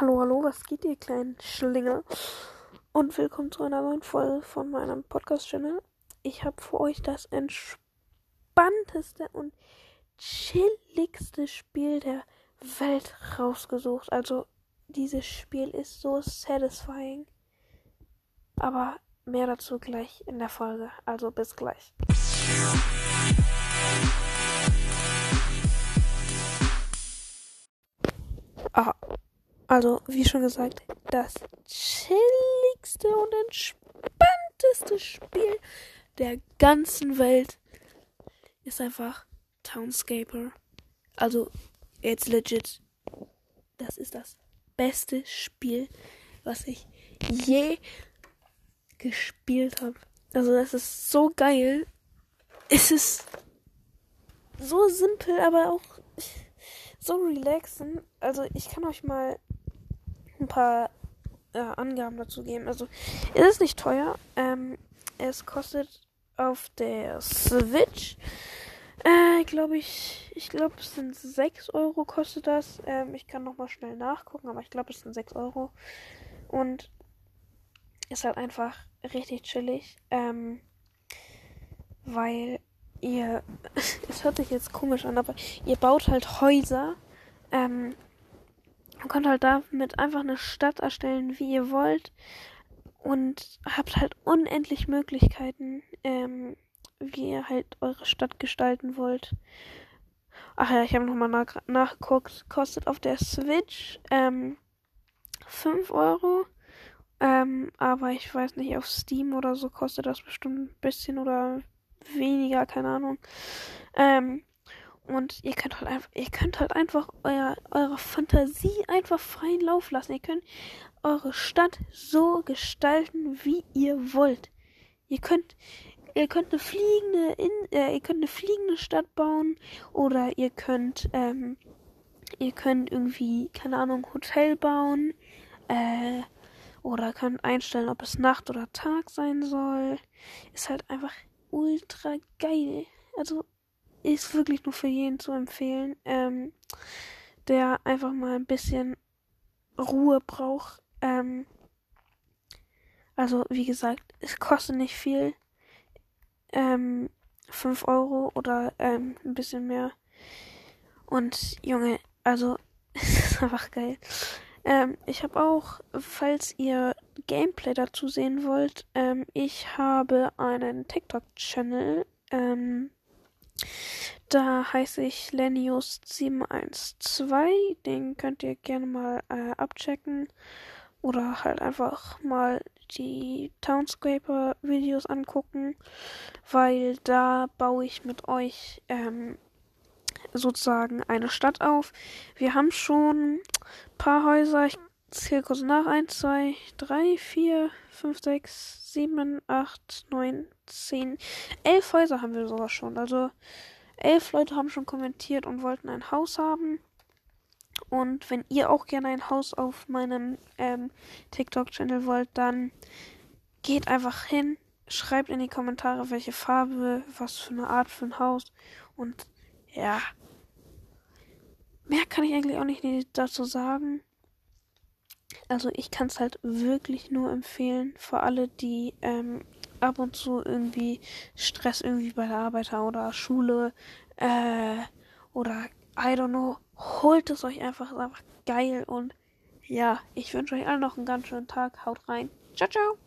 Hallo, hallo, was geht ihr kleinen Schlingel? Und willkommen zu einer neuen Folge von meinem Podcast-Channel. Ich habe für euch das entspannteste und chilligste Spiel der Welt rausgesucht. Also, dieses Spiel ist so satisfying. Aber mehr dazu gleich in der Folge. Also, bis gleich. Also, wie schon gesagt, das chilligste und entspannteste Spiel der ganzen Welt ist einfach Townscaper. Also, jetzt legit. Das ist das beste Spiel, was ich je gespielt habe. Also, das ist so geil. Es ist so simpel, aber auch so relaxen. Also, ich kann euch mal ein paar äh, Angaben dazu geben. Also, es ist nicht teuer. Ähm, es kostet auf der Switch, äh, glaube ich, ich glaube, es sind 6 Euro kostet das. Ähm, ich kann nochmal schnell nachgucken, aber ich glaube, es sind 6 Euro. Und ist halt einfach richtig chillig. Ähm, weil ihr, es hört sich jetzt komisch an, aber ihr baut halt Häuser. Ähm, Man könnt halt damit einfach eine Stadt erstellen, wie ihr wollt. Und habt halt unendlich Möglichkeiten, ähm, wie ihr halt eure Stadt gestalten wollt. Ach ja, ich habe nochmal nach nachgeguckt. Kostet auf der Switch ähm, 5 Euro. Ähm, aber ich weiß nicht, auf Steam oder so kostet das bestimmt ein bisschen oder weniger, keine Ahnung. Ähm, und ihr könnt halt einfach, ihr könnt halt einfach euer, eure Fantasie einfach freien Lauf lassen. Ihr könnt eure Stadt so gestalten, wie ihr wollt. Ihr könnt, ihr könnt eine fliegende, in, äh, ihr könnt eine fliegende Stadt bauen oder ihr könnt, ähm, ihr könnt irgendwie, keine Ahnung, Hotel bauen, äh, oder könnt einstellen, ob es Nacht oder Tag sein soll. Ist halt einfach ultra geil. Also ist wirklich nur für jeden zu empfehlen, ähm, der einfach mal ein bisschen Ruhe braucht. Ähm, also, wie gesagt, es kostet nicht viel. Ähm, 5 Euro oder ähm, ein bisschen mehr. Und Junge, also, es ist einfach geil. Ähm, ich habe auch, falls ihr Gameplay dazu sehen wollt, ähm, ich habe einen TikTok-Channel. Ähm, da heiße ich Lenius712. Den könnt ihr gerne mal äh, abchecken. Oder halt einfach mal die Townscraper-Videos angucken. Weil da baue ich mit euch ähm, sozusagen eine Stadt auf. Wir haben schon ein paar Häuser. Ich zähle kurz nach. 1, 2, 3, 4, 5, 6, 7, 8, 9, 10. 11 Häuser haben wir sogar schon. Also elf Leute haben schon kommentiert und wollten ein Haus haben. Und wenn ihr auch gerne ein Haus auf meinem ähm, TikTok-Channel wollt, dann geht einfach hin, schreibt in die Kommentare, welche Farbe, was für eine Art für ein Haus. Und ja, mehr kann ich eigentlich auch nicht dazu sagen. Also ich kann es halt wirklich nur empfehlen für alle, die ähm, ab und zu irgendwie Stress irgendwie bei der Arbeit haben oder Schule äh, oder I don't know. Holt es euch einfach, ist einfach geil und ja, ich wünsche euch allen noch einen ganz schönen Tag. Haut rein. Ciao, ciao.